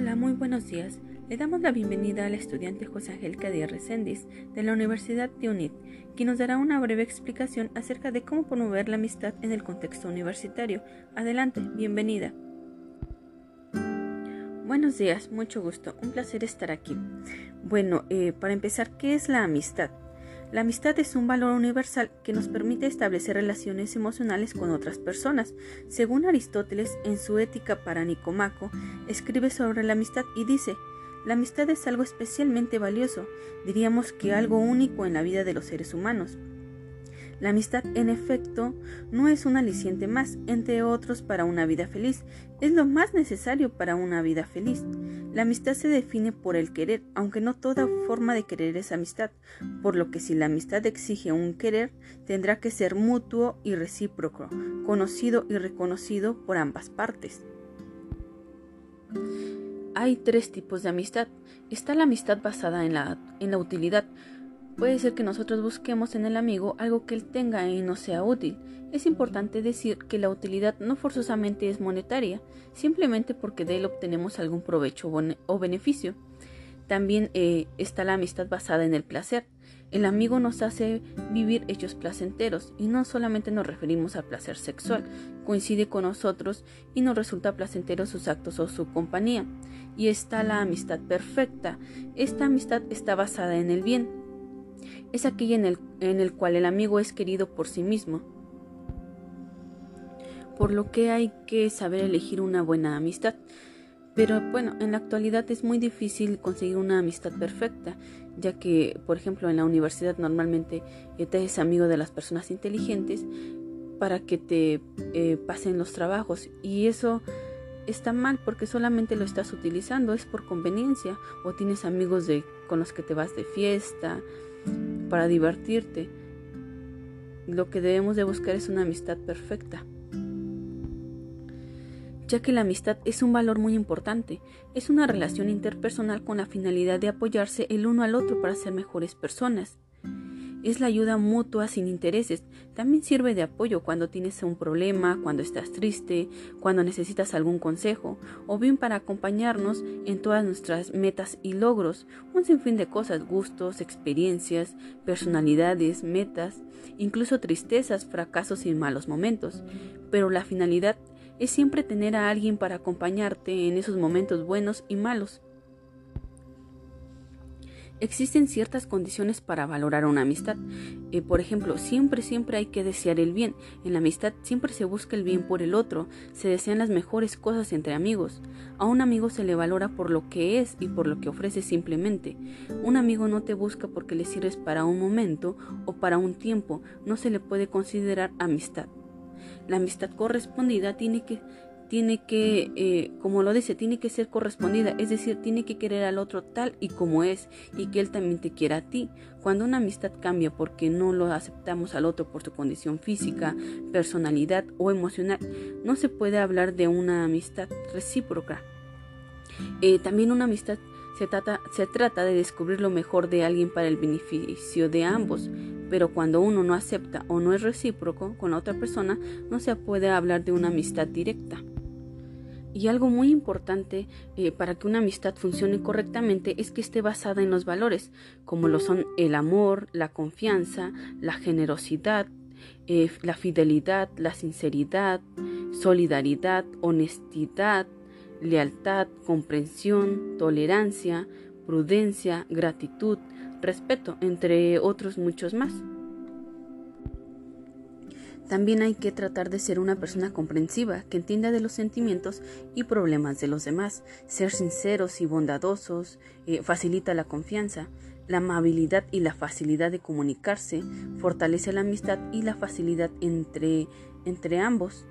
Hola, muy buenos días. Le damos la bienvenida al estudiante José Ángel Cadía Reséndiz de la Universidad de UNIT, quien nos dará una breve explicación acerca de cómo promover la amistad en el contexto universitario. Adelante, bienvenida. Buenos días, mucho gusto, un placer estar aquí. Bueno, eh, para empezar, ¿qué es la amistad? La amistad es un valor universal que nos permite establecer relaciones emocionales con otras personas. Según Aristóteles, en su Ética para Nicomaco, escribe sobre la amistad y dice, la amistad es algo especialmente valioso, diríamos que algo único en la vida de los seres humanos. La amistad, en efecto, no es un aliciente más, entre otros, para una vida feliz, es lo más necesario para una vida feliz. La amistad se define por el querer, aunque no toda forma de querer es amistad, por lo que si la amistad exige un querer, tendrá que ser mutuo y recíproco, conocido y reconocido por ambas partes. Hay tres tipos de amistad. Está la amistad basada en la, en la utilidad, Puede ser que nosotros busquemos en el amigo algo que él tenga y no sea útil. Es importante decir que la utilidad no forzosamente es monetaria, simplemente porque de él obtenemos algún provecho o beneficio. También eh, está la amistad basada en el placer. El amigo nos hace vivir hechos placenteros y no solamente nos referimos al placer sexual, coincide con nosotros y nos resulta placentero sus actos o su compañía. Y está la amistad perfecta. Esta amistad está basada en el bien, es aquella en el, en el cual el amigo es querido por sí mismo. Por lo que hay que saber elegir una buena amistad. Pero bueno, en la actualidad es muy difícil conseguir una amistad perfecta, ya que, por ejemplo, en la universidad normalmente eh, te eres amigo de las personas inteligentes para que te eh, pasen los trabajos y eso está mal porque solamente lo estás utilizando, es por conveniencia o tienes amigos de, con los que te vas de fiesta, para divertirte. Lo que debemos de buscar es una amistad perfecta ya que la amistad es un valor muy importante. Es una relación interpersonal con la finalidad de apoyarse el uno al otro para ser mejores personas es la ayuda mutua sin intereses. También sirve de apoyo cuando tienes un problema, cuando estás triste, cuando necesitas algún consejo, o bien para acompañarnos en todas nuestras metas y logros, un sinfín de cosas, gustos, experiencias, personalidades, metas, incluso tristezas, fracasos y malos momentos. Pero la finalidad es siempre tener a alguien para acompañarte en esos momentos buenos y malos. Existen ciertas condiciones para valorar una amistad. Eh, por ejemplo, siempre, siempre hay que desear el bien. En la amistad siempre se busca el bien por el otro, se desean las mejores cosas entre amigos. A un amigo se le valora por lo que es y por lo que ofrece simplemente. Un amigo no te busca porque le sirves para un momento o para un tiempo, no se le puede considerar amistad. La amistad correspondida tiene que tiene que, eh, como lo dice, tiene que ser correspondida, es decir, tiene que querer al otro tal y como es y que él también te quiera a ti. Cuando una amistad cambia porque no lo aceptamos al otro por su condición física, personalidad o emocional, no se puede hablar de una amistad recíproca. Eh, también una amistad se trata, se trata de descubrir lo mejor de alguien para el beneficio de ambos, pero cuando uno no acepta o no es recíproco con la otra persona, no se puede hablar de una amistad directa. Y algo muy importante eh, para que una amistad funcione correctamente es que esté basada en los valores, como lo son el amor, la confianza, la generosidad, eh, la fidelidad, la sinceridad, solidaridad, honestidad, lealtad, comprensión, tolerancia, prudencia, gratitud, respeto, entre otros muchos más. También hay que tratar de ser una persona comprensiva, que entienda de los sentimientos y problemas de los demás. Ser sinceros y bondadosos eh, facilita la confianza. La amabilidad y la facilidad de comunicarse fortalece la amistad y la facilidad entre, entre ambos.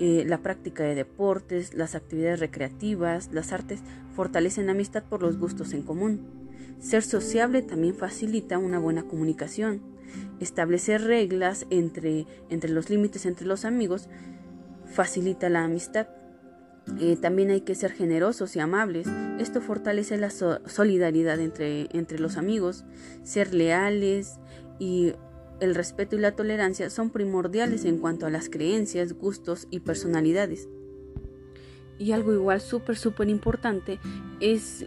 Eh, la práctica de deportes, las actividades recreativas, las artes fortalecen la amistad por los gustos en común. Ser sociable también facilita una buena comunicación establecer reglas entre, entre los límites entre los amigos facilita la amistad. Eh, también hay que ser generosos y amables. Esto fortalece la solidaridad entre, entre los amigos. Ser leales y el respeto y la tolerancia son primordiales en cuanto a las creencias, gustos y personalidades. Y algo igual súper, súper importante es,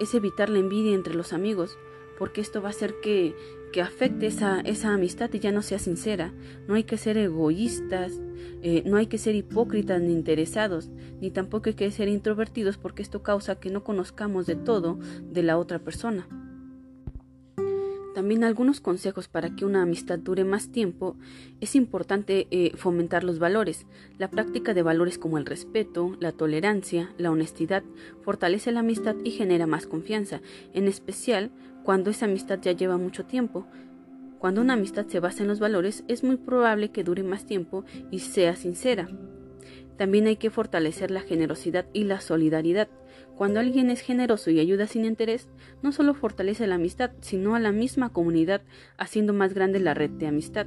es evitar la envidia entre los amigos, porque esto va a hacer que, que afecte esa, esa amistad y ya no sea sincera. No hay que ser egoístas, eh, no hay que ser hipócritas ni interesados, ni tampoco hay que ser introvertidos porque esto causa que no conozcamos de todo de la otra persona. También algunos consejos para que una amistad dure más tiempo. Es importante eh, fomentar los valores. La práctica de valores como el respeto, la tolerancia, la honestidad fortalece la amistad y genera más confianza, en especial cuando esa amistad ya lleva mucho tiempo. Cuando una amistad se basa en los valores, es muy probable que dure más tiempo y sea sincera. También hay que fortalecer la generosidad y la solidaridad. Cuando alguien es generoso y ayuda sin interés, no solo fortalece la amistad, sino a la misma comunidad, haciendo más grande la red de amistad.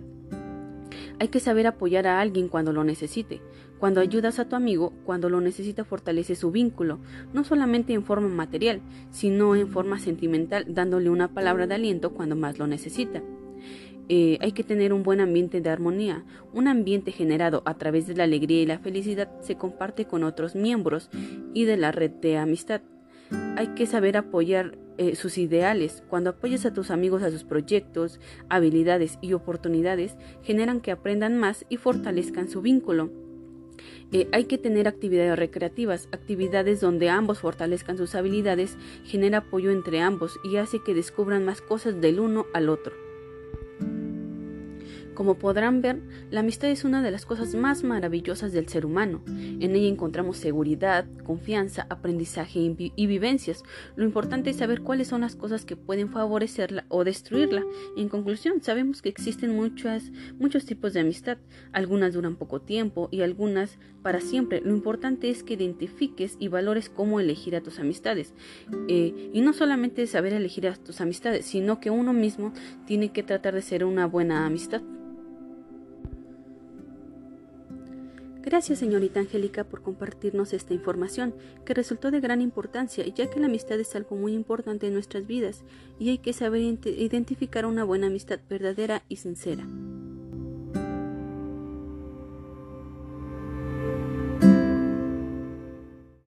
Hay que saber apoyar a alguien cuando lo necesite. Cuando ayudas a tu amigo, cuando lo necesita, fortalece su vínculo, no solamente en forma material, sino en forma sentimental, dándole una palabra de aliento cuando más lo necesita. Eh, hay que tener un buen ambiente de armonía. Un ambiente generado a través de la alegría y la felicidad se comparte con otros miembros y de la red de amistad. Hay que saber apoyar eh, sus ideales. Cuando apoyas a tus amigos a sus proyectos, habilidades y oportunidades, generan que aprendan más y fortalezcan su vínculo. Eh, hay que tener actividades recreativas, actividades donde ambos fortalezcan sus habilidades, genera apoyo entre ambos y hace que descubran más cosas del uno al otro. Como podrán ver, la amistad es una de las cosas más maravillosas del ser humano. En ella encontramos seguridad, confianza, aprendizaje y, vivencias. Lo importante es saber cuáles son las cosas que pueden favorecerla o destruirla. En conclusión, sabemos que existen muchas, muchos tipos de amistad. Algunas duran poco tiempo y algunas para siempre. Lo importante es que identifiques y valores cómo elegir a tus amistades. Eh, y no solamente saber elegir a tus amistades, sino que uno mismo tiene que tratar de ser una buena amistad. Gracias, señorita Angélica, por compartirnos esta información, que resultó de gran importancia, ya que la amistad es algo muy importante en nuestras vidas y hay que saber identificar una buena amistad verdadera y sincera.